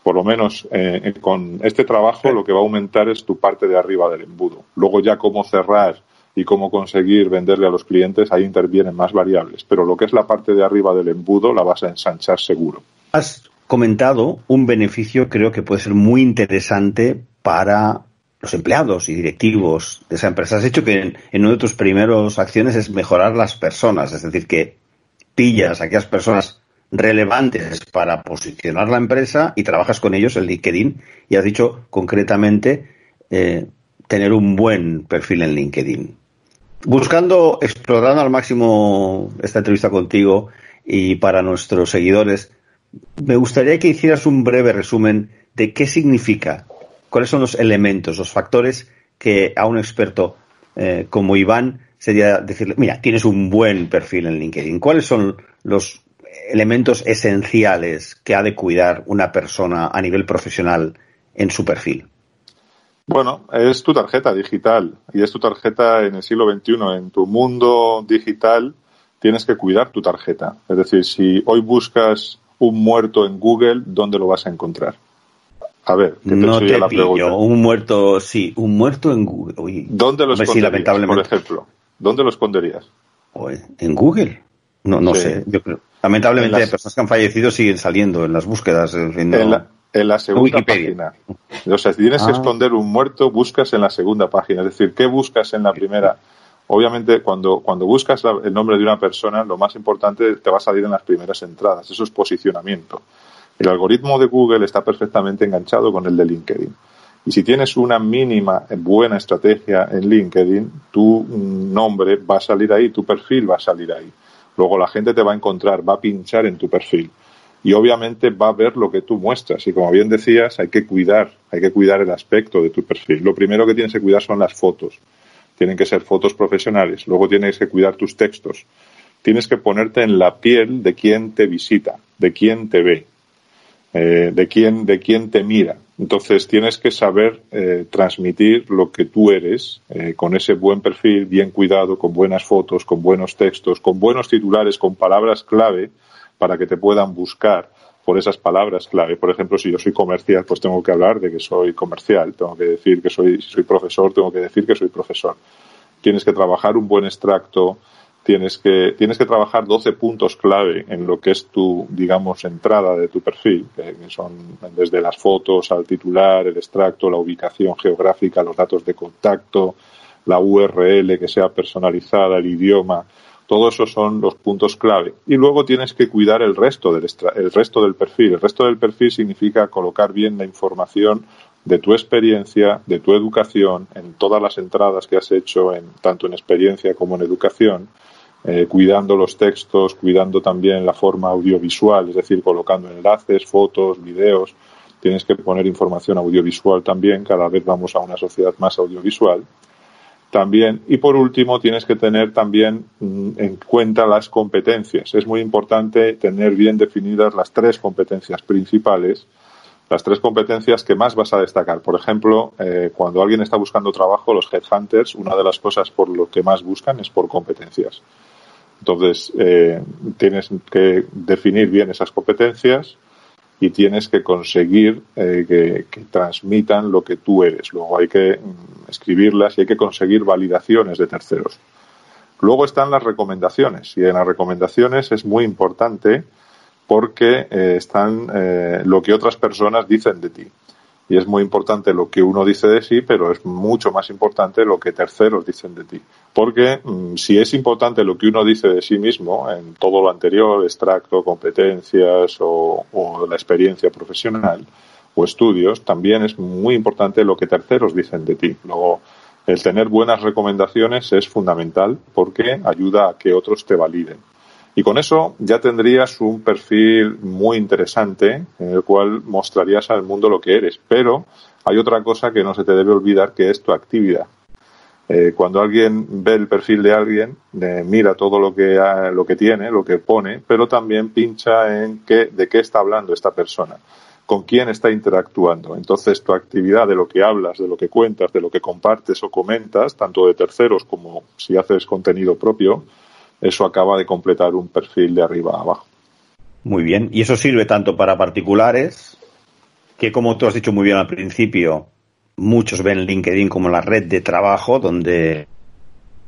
por lo menos eh, con este trabajo lo que va a aumentar es tu parte de arriba del embudo. Luego ya cómo cerrar y cómo conseguir venderle a los clientes, ahí intervienen más variables. Pero lo que es la parte de arriba del embudo la vas a ensanchar seguro. Has comentado un beneficio creo que puede ser muy interesante para los empleados y directivos de esa empresa. Has dicho que en, en una de tus primeras acciones es mejorar las personas, es decir, que pillas a aquellas personas relevantes para posicionar la empresa y trabajas con ellos en LinkedIn y has dicho concretamente eh, tener un buen perfil en LinkedIn. Buscando, explorando al máximo esta entrevista contigo y para nuestros seguidores, me gustaría que hicieras un breve resumen de qué significa, cuáles son los elementos, los factores que a un experto eh, como Iván sería decirle, mira, tienes un buen perfil en LinkedIn. ¿Cuáles son los elementos esenciales que ha de cuidar una persona a nivel profesional en su perfil? Bueno, es tu tarjeta digital y es tu tarjeta en el siglo XXI. En tu mundo digital tienes que cuidar tu tarjeta. Es decir, si hoy buscas un muerto en Google, ¿dónde lo vas a encontrar? A ver, que te no te la pillo. Un muerto, sí, un muerto en Google. ¿Dónde lo esconderías, por ejemplo? ¿Dónde lo esconderías? En Google. No, no sé. Yo creo. Lamentablemente, personas que han fallecido siguen saliendo en las búsquedas. En, la, segunda página. O sea, si tienes que ah. esconder un muerto, buscas en la segunda página. Es decir, ¿qué buscas en la primera? Obviamente, cuando, cuando buscas el nombre de una persona, lo más importante te va a salir en las primeras entradas. Eso es posicionamiento. El algoritmo de Google está perfectamente enganchado con el de LinkedIn. Y si tienes una mínima buena estrategia en LinkedIn, tu nombre va a salir ahí, tu perfil va a salir ahí. Luego la gente te va a encontrar, va a pinchar en tu perfil y obviamente va a ver lo que tú muestras. Y como bien decías, hay que cuidar, hay que cuidar el aspecto de tu perfil. Lo primero que tienes que cuidar son las fotos. Tienen que ser fotos profesionales. Luego tienes que cuidar tus textos. Tienes que ponerte en la piel de quien te visita, de quien te ve, eh, de quién de quién te mira. Entonces tienes que saber eh, transmitir lo que tú eres eh, con ese buen perfil, bien cuidado, con buenas fotos, con buenos textos, con buenos titulares, con palabras clave para que te puedan buscar por esas palabras clave. Por ejemplo, si yo soy comercial, pues tengo que hablar de que soy comercial, tengo que decir que soy, si soy profesor, tengo que decir que soy profesor. Tienes que trabajar un buen extracto, tienes que, tienes que trabajar 12 puntos clave en lo que es tu, digamos, entrada de tu perfil, que son desde las fotos al titular, el extracto, la ubicación geográfica, los datos de contacto, la URL que sea personalizada, el idioma, todo eso son los puntos clave. Y luego tienes que cuidar el resto del, el resto del perfil. El resto del perfil significa colocar bien la información de tu experiencia, de tu educación, en todas las entradas que has hecho, en, tanto en experiencia como en educación, eh, cuidando los textos, cuidando también la forma audiovisual, es decir, colocando enlaces, fotos, videos. Tienes que poner información audiovisual también, cada vez vamos a una sociedad más audiovisual. También, y por último, tienes que tener también mm, en cuenta las competencias. Es muy importante tener bien definidas las tres competencias principales, las tres competencias que más vas a destacar. Por ejemplo, eh, cuando alguien está buscando trabajo, los headhunters, una de las cosas por lo que más buscan es por competencias. Entonces, eh, tienes que definir bien esas competencias y tienes que conseguir eh, que, transmitan lo que tú eres. Luego hay que mm, escribirlas y hay que conseguir validaciones de terceros. Luego están las recomendaciones y en las recomendaciones es muy importante porque eh, están eh, lo que otras personas dicen de ti. Y es muy importante lo que uno dice de sí, pero es mucho más importante lo que terceros dicen de ti. Porque mm, si es importante lo que uno dice de sí mismo, en todo lo anterior, extracto, competencias o, o la experiencia profesional o estudios, también es muy importante lo que terceros dicen de ti. Luego, el tener buenas recomendaciones es fundamental porque ayuda a que otros te validen. Y con eso ya tendrías un perfil muy interesante en el cual mostrarías al mundo lo que eres. Pero hay otra cosa que no se te debe olvidar que es tu actividad. Eh, cuando alguien ve el perfil de alguien, eh, mira todo lo que, lo que tiene, lo que pone, pero también pincha en qué, de qué está hablando esta persona, con quién está interactuando. Entonces, tu actividad de lo que hablas, de lo que cuentas, de lo que compartes o comentas, tanto de terceros como si haces contenido propio, eso acaba de completar un perfil de arriba a abajo. Muy bien, y eso sirve tanto para particulares, que como tú has dicho muy bien al principio, muchos ven LinkedIn como la red de trabajo donde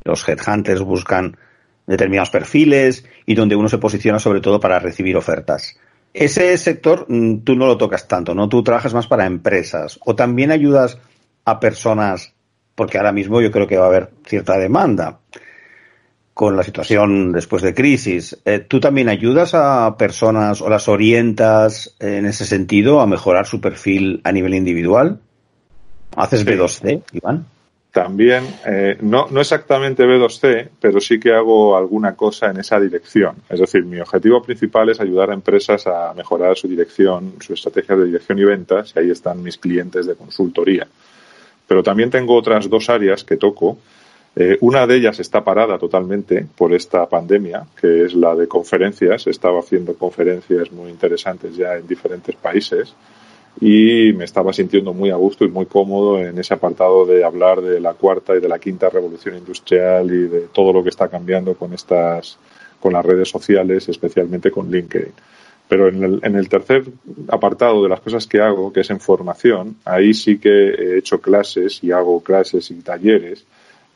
los headhunters buscan determinados perfiles y donde uno se posiciona sobre todo para recibir ofertas. Ese sector mm, tú no lo tocas tanto, ¿no? Tú trabajas más para empresas o también ayudas a personas, porque ahora mismo yo creo que va a haber cierta demanda con la situación después de crisis. Eh, ¿Tú también ayudas a personas o las orientas en ese sentido a mejorar su perfil a nivel individual? ¿Haces B2C, Iván? También, eh, no, no exactamente B2C, pero sí que hago alguna cosa en esa dirección. Es decir, mi objetivo principal es ayudar a empresas a mejorar su dirección, su estrategia de dirección y ventas, y ahí están mis clientes de consultoría. Pero también tengo otras dos áreas que toco, eh, una de ellas está parada totalmente por esta pandemia, que es la de conferencias. He estado haciendo conferencias muy interesantes ya en diferentes países y me estaba sintiendo muy a gusto y muy cómodo en ese apartado de hablar de la cuarta y de la quinta revolución industrial y de todo lo que está cambiando con estas, con las redes sociales, especialmente con LinkedIn. Pero en el, en el tercer apartado de las cosas que hago, que es en formación, ahí sí que he hecho clases y hago clases y talleres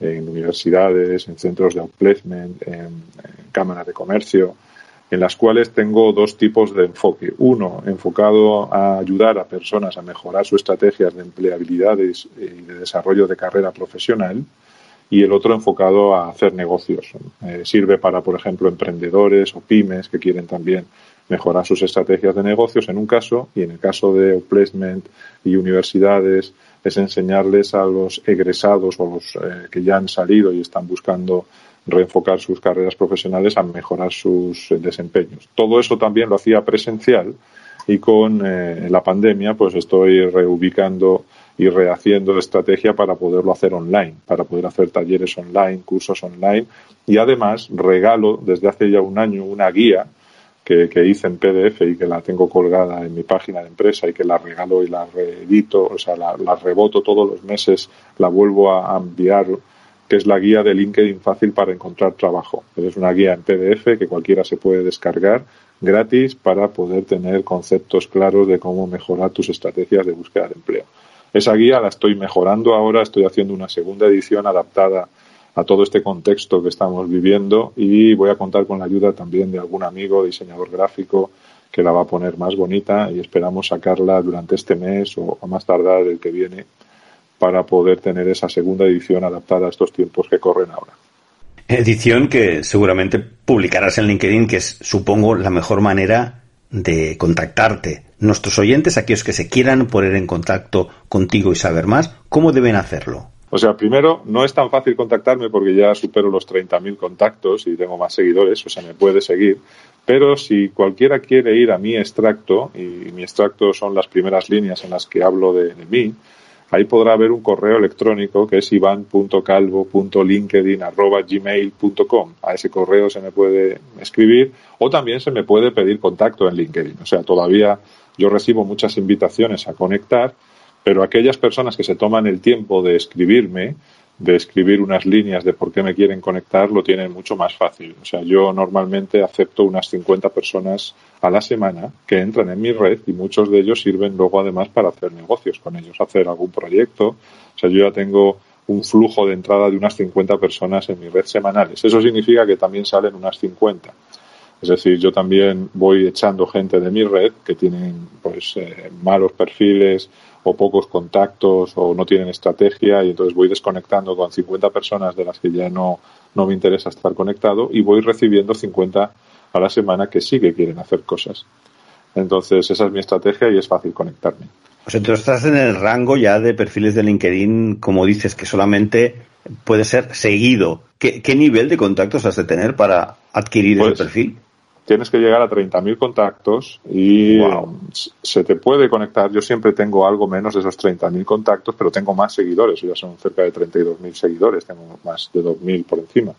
en universidades, en centros de outplacement, en, cámaras de comercio, en las cuales tengo dos tipos de enfoque. Uno, enfocado a ayudar a personas a mejorar sus estrategias de empleabilidades y de desarrollo de carrera profesional, y el otro enfocado a hacer negocios. Eh, sirve para, por ejemplo, emprendedores o pymes que quieren también mejorar sus estrategias de negocios en un caso, y en el caso de outplacement y universidades, es enseñarles a los egresados o los eh, que ya han salido y están buscando reenfocar sus carreras profesionales a mejorar sus eh, desempeños. Todo eso también lo hacía presencial y con eh, la pandemia pues estoy reubicando y rehaciendo estrategia para poderlo hacer online, para poder hacer talleres online, cursos online y además regalo desde hace ya un año una guía que, hice en PDF y que la tengo colgada en mi página de empresa y que la regalo y la reedito, o sea, la, la reboto todos los meses, la vuelvo a enviar, que es la guía de LinkedIn fácil para encontrar trabajo. Es una guía en PDF que cualquiera se puede descargar gratis para poder tener conceptos claros de cómo mejorar tus estrategias de búsqueda de empleo. Esa guía la estoy mejorando ahora, estoy haciendo una segunda edición adaptada a todo este contexto que estamos viviendo y voy a contar con la ayuda también de algún amigo diseñador gráfico que la va a poner más bonita y esperamos sacarla durante este mes o a más tardar el que viene para poder tener esa segunda edición adaptada a estos tiempos que corren ahora. Edición que seguramente publicarás en LinkedIn, que es, supongo, la mejor manera de contactarte. Nuestros oyentes, aquellos que se quieran poner en contacto contigo y saber más, ¿cómo deben hacerlo? O sea, primero, no es tan fácil contactarme porque ya supero los 30.000 contactos y tengo más seguidores, o sea, me puede seguir. Pero si cualquiera quiere ir a mi extracto, y mi extracto son las primeras líneas en las que hablo de, de mí, ahí podrá haber un correo electrónico que es ivan.calvo.linkedin.gmail.com. A ese correo se me puede escribir o también se me puede pedir contacto en LinkedIn. O sea, todavía yo recibo muchas invitaciones a conectar pero aquellas personas que se toman el tiempo de escribirme, de escribir unas líneas de por qué me quieren conectar, lo tienen mucho más fácil. O sea, yo normalmente acepto unas 50 personas a la semana que entran en mi red y muchos de ellos sirven luego además para hacer negocios con ellos, hacer algún proyecto. O sea, yo ya tengo un flujo de entrada de unas 50 personas en mi red semanales. Eso significa que también salen unas 50 Es decir, yo también voy echando gente de mi red que tienen pues eh, malos perfiles o pocos contactos o no tienen estrategia y entonces voy desconectando con 50 personas de las que ya no, no me interesa estar conectado y voy recibiendo 50 a la semana que sí que quieren hacer cosas. Entonces esa es mi estrategia y es fácil conectarme. Pues entonces estás en el rango ya de perfiles de LinkedIn, como dices, que solamente puede ser seguido. ¿Qué, nivel de contactos has de tener para adquirir ese pues, perfil? Tienes que llegar a 30.000 contactos y se te puede conectar. Yo siempre tengo algo menos de esos 30.000 contactos, pero tengo más seguidores. Ya son cerca de 32.000 seguidores, tengo más de 2.000 por encima.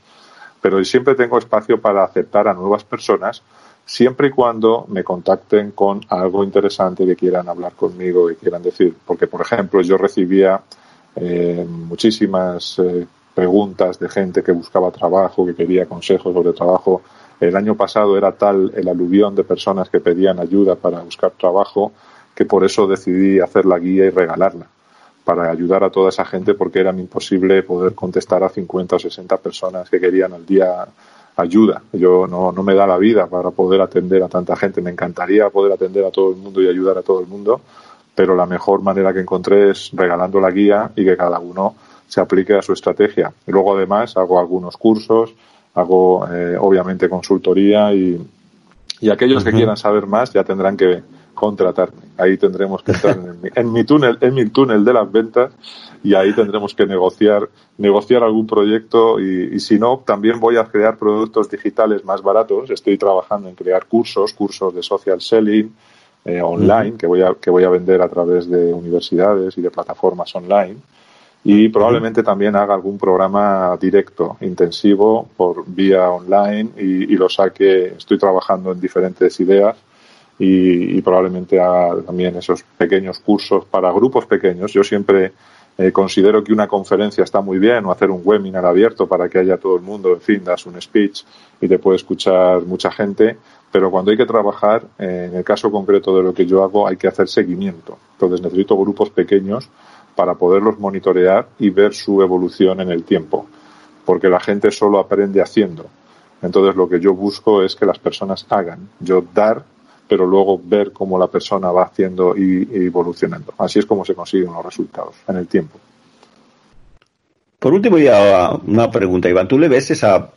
Pero siempre tengo espacio para aceptar a nuevas personas siempre y cuando me contacten con algo interesante que quieran hablar conmigo, y quieran decir. Porque, por ejemplo, yo recibía eh, muchísimas eh, preguntas de gente que buscaba trabajo, que quería consejos sobre trabajo. El año pasado era tal el aluvión de personas que pedían ayuda para buscar trabajo que por eso decidí hacer la guía y regalarla para ayudar a toda esa gente porque era imposible poder contestar a 50 o 60 personas que querían al día ayuda. Yo no, no me da la vida para poder atender a tanta gente. Me encantaría poder atender a todo el mundo y ayudar a todo el mundo, pero la mejor manera que encontré es regalando la guía y que cada uno se aplique a su estrategia. luego además hago algunos cursos, hago eh, obviamente consultoría y, y aquellos que quieran saber más ya tendrán que contratarme. Ahí tendremos que entrar en mi, túnel, en mi túnel de las ventas y ahí tendremos que negociar, negociar algún proyecto y, si no, también voy a crear productos digitales más baratos. Estoy trabajando en crear cursos, cursos de social selling eh, online que voy a, que voy a vender a través de universidades y de plataformas online. Y probablemente también haga algún programa directo, intensivo, por vía online y, y lo saque. Estoy trabajando en diferentes ideas y, probablemente haga también esos pequeños cursos para grupos pequeños. Yo siempre eh, considero que una conferencia está muy bien o hacer un webinar abierto para que haya todo el mundo, en fin, das un speech y te puede escuchar mucha gente, pero cuando hay que trabajar, eh, en el caso concreto de lo que yo hago, hay que hacer seguimiento. Entonces necesito grupos pequeños para poderlos monitorear y ver su evolución en el tiempo, porque la gente solo aprende haciendo. Entonces lo que yo busco es que las personas hagan. Yo dar pero luego ver cómo la persona va haciendo y, evolucionando. Así es como se consiguen los resultados en el tiempo. Por último, ya una pregunta, Iván. ¿Tú le ves esa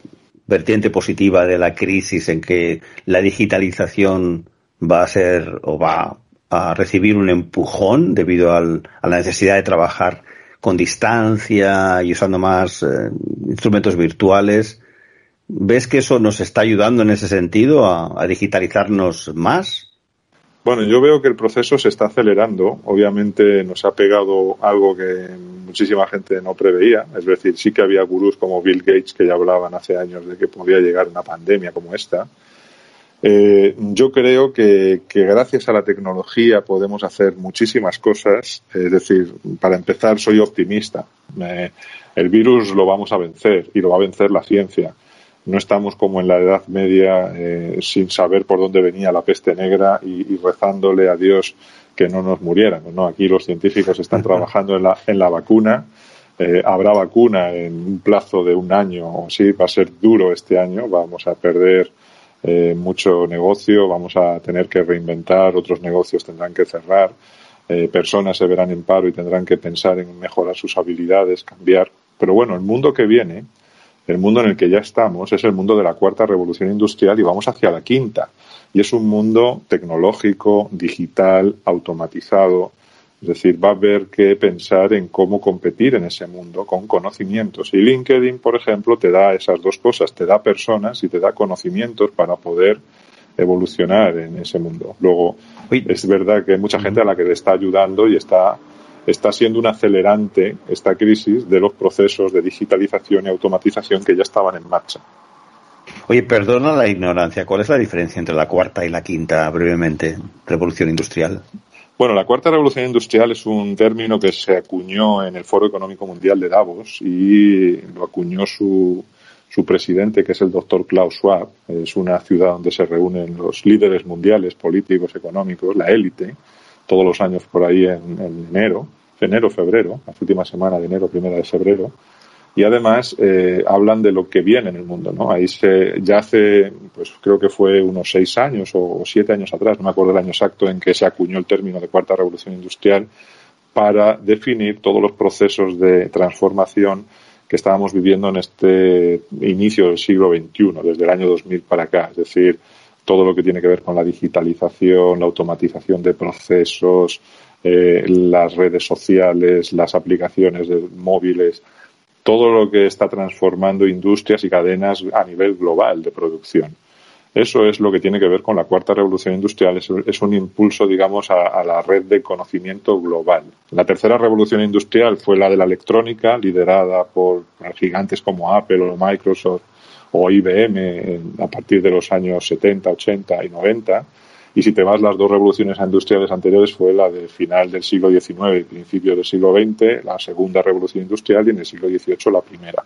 vertiente positiva de la crisis en que la digitalización va a ser o va a recibir un empujón debido a la necesidad de trabajar con distancia y usando más eh, instrumentos virtuales? ¿Ves que eso nos está ayudando en ese sentido a, digitalizarnos más? Bueno, yo veo que el proceso se está acelerando. Obviamente nos ha pegado algo que muchísima gente no preveía. Es decir, sí que había gurús como Bill Gates que ya hablaban hace años de que podía llegar una pandemia como esta. Eh, yo creo que, gracias a la tecnología podemos hacer muchísimas cosas. Es decir, para empezar, soy optimista. el virus lo vamos a vencer y lo va a vencer la ciencia no estamos como en la Edad Media eh, sin saber por dónde venía la peste negra y, rezándole a Dios que no nos muriéramos. ¿no? Aquí los científicos están (laughs) trabajando en la, en la vacuna. Eh, habrá vacuna en un plazo de un año o sí, va a ser duro este año, vamos a perder eh, mucho negocio, vamos a tener que reinventar, otros negocios tendrán que cerrar, personas se verán en paro y tendrán que pensar en mejorar sus habilidades, cambiar. Pero bueno, el mundo que viene, el mundo en el que ya estamos es el mundo de la cuarta revolución industrial y vamos hacia la quinta. Y es un mundo tecnológico, digital, automatizado. Es decir, va a haber que pensar en cómo competir en ese mundo con conocimientos. Y LinkedIn, por ejemplo, te da esas dos cosas. Te da personas y te da conocimientos para poder evolucionar en ese mundo. Luego, es verdad que hay mucha gente a la que le está ayudando y está está siendo un acelerante esta crisis de los procesos de digitalización y automatización que ya estaban en marcha. Oye, perdona la ignorancia. ¿Cuál es la diferencia entre la cuarta y la quinta, brevemente, revolución industrial? Bueno, la cuarta revolución industrial es un término que se acuñó en el Foro Económico Mundial de Davos y lo acuñó su, su presidente, que es el doctor Klaus Schwab. Es una ciudad donde se reúnen los líderes mundiales, políticos, económicos, la élite, todos los años por ahí en enero enero, febrero, la última semana de enero, primera de febrero, y además eh, hablan de lo que viene en el mundo, ¿no? Ahí se, ya hace pues creo que fue unos seis años o siete años atrás, no me acuerdo el año exacto en que se acuñó el término de cuarta revolución industrial para definir todos los procesos de transformación que estábamos viviendo en este inicio del siglo XXI, desde el año 2000 para acá. Es decir, todo lo que tiene que ver con la digitalización, la automatización de procesos, eh, las redes sociales, las aplicaciones de móviles, todo lo que está transformando industrias y cadenas a nivel global de producción. Eso es lo que tiene que ver con la cuarta revolución industrial. Es, un impulso, digamos, a, la red de conocimiento global. La tercera revolución industrial fue la de la electrónica, liderada por gigantes como Apple o Microsoft o IBM a partir de los años 70, 80 y 90. Y si te vas, las dos revoluciones industriales anteriores fue la de final del siglo XIX y principio del siglo XX, la segunda revolución industrial, y en el siglo XVIII la primera.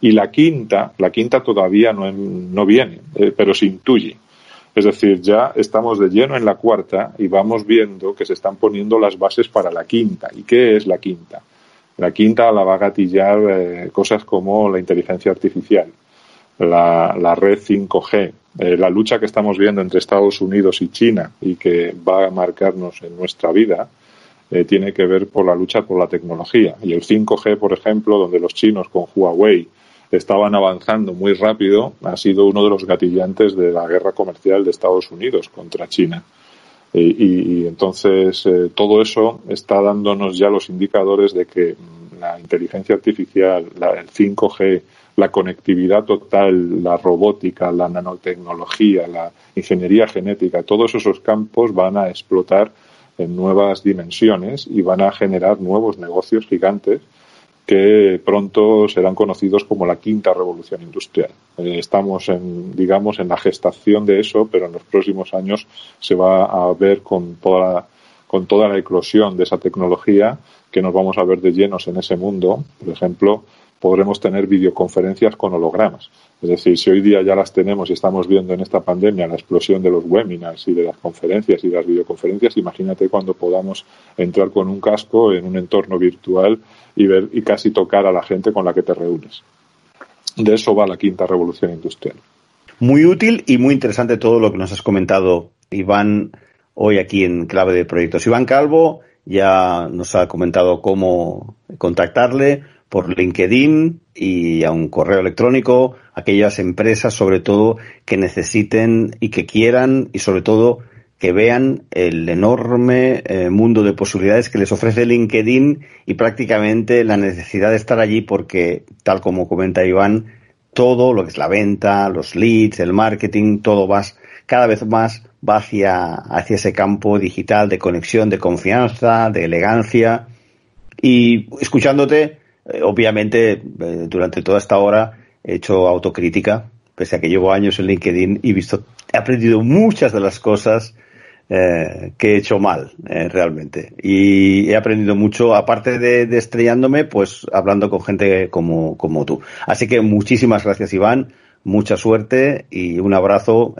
Y la quinta, la quinta todavía no, no viene, eh, pero se intuye. Es decir, ya estamos de lleno en la cuarta y vamos viendo que se están poniendo las bases para la quinta. ¿Y qué es la quinta? La quinta la va a gatillar eh, cosas como la inteligencia artificial, la, la red 5G, eh, la lucha que estamos viendo entre Estados Unidos y China y que va a marcarnos en nuestra vida, tiene que ver por la lucha por la tecnología. Y el 5G, por ejemplo, donde los chinos con Huawei estaban avanzando muy rápido, ha sido uno de los gatillantes de la guerra comercial de Estados Unidos contra China. Y, entonces eh, todo eso está dándonos ya los indicadores de que la inteligencia artificial, el 5G, la conectividad total, la robótica, la nanotecnología, la ingeniería genética, todos esos campos van a explotar en nuevas dimensiones y van a generar nuevos negocios gigantes que pronto serán conocidos como la quinta revolución industrial. Eh, estamos en, digamos, en la gestación de eso, pero en los próximos años se va a ver con toda, con toda la eclosión de esa tecnología que nos vamos a ver de llenos en ese mundo. Por ejemplo, podremos tener videoconferencias con hologramas. Es decir, si hoy día ya las tenemos y estamos viendo en esta pandemia la explosión de los webinars y de las conferencias y de las videoconferencias, imagínate cuando podamos entrar con un casco en un entorno virtual y ver y casi tocar a la gente con la que te reúnes. De eso va la quinta revolución industrial. Muy útil y muy interesante todo lo que nos has comentado, Iván, hoy aquí en Clave de Proyectos. Iván Calvo ya nos ha comentado cómo contactarle por LinkedIn y a un correo electrónico, aquellas empresas sobre todo que necesiten y que quieran y sobre todo que vean el enorme eh, mundo de posibilidades que les ofrece LinkedIn y prácticamente la necesidad de estar allí porque, tal como comenta Iván, todo lo que es la venta, los leads, el marketing, todo va cada vez más va hacia, hacia ese campo digital de conexión, de confianza, de elegancia. Y escuchándote, eh, obviamente, eh, durante toda esta hora he hecho autocrítica, pese a que llevo años en LinkedIn y visto, he aprendido muchas de las cosas eh, que he hecho mal, realmente. Y he aprendido mucho, aparte de, estrellándome, pues hablando con gente como, como tú. Así que muchísimas gracias, Iván. Mucha suerte y un abrazo.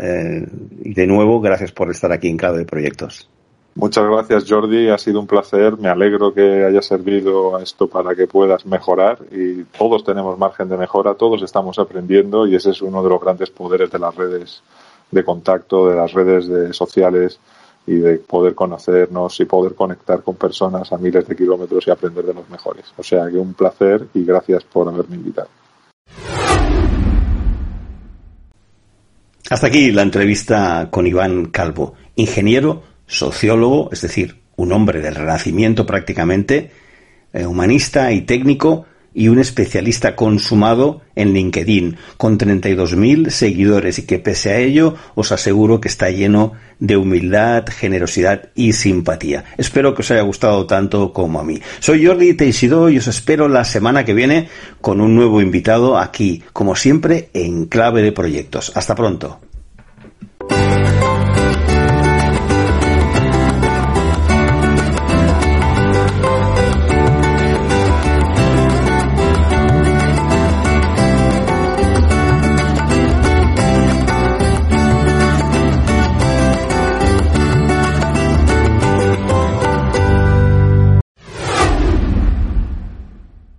Y de nuevo, gracias por estar aquí en Clave de Proyectos. Muchas gracias, Jordi. Ha sido un placer. Me alegro que haya servido a esto para que puedas mejorar. Y todos tenemos margen de mejora, todos estamos aprendiendo y ese es uno de los grandes poderes de las redes de contacto, de las redes de sociales y de poder conocernos y poder conectar con personas a miles de kilómetros y aprender de los mejores. O sea que un placer y gracias por haberme invitado. Hasta aquí la entrevista con Iván Calvo, ingeniero, sociólogo, es decir, un hombre del renacimiento prácticamente, eh, humanista y técnico, y un especialista consumado en LinkedIn, con 32.000 seguidores y que pese a ello os aseguro que está lleno de humildad, generosidad y simpatía. Espero que os haya gustado tanto como a mí. Soy Jordi Teixidó y os espero la semana que viene con un nuevo invitado aquí, como siempre, en Clave de Proyectos. Hasta pronto.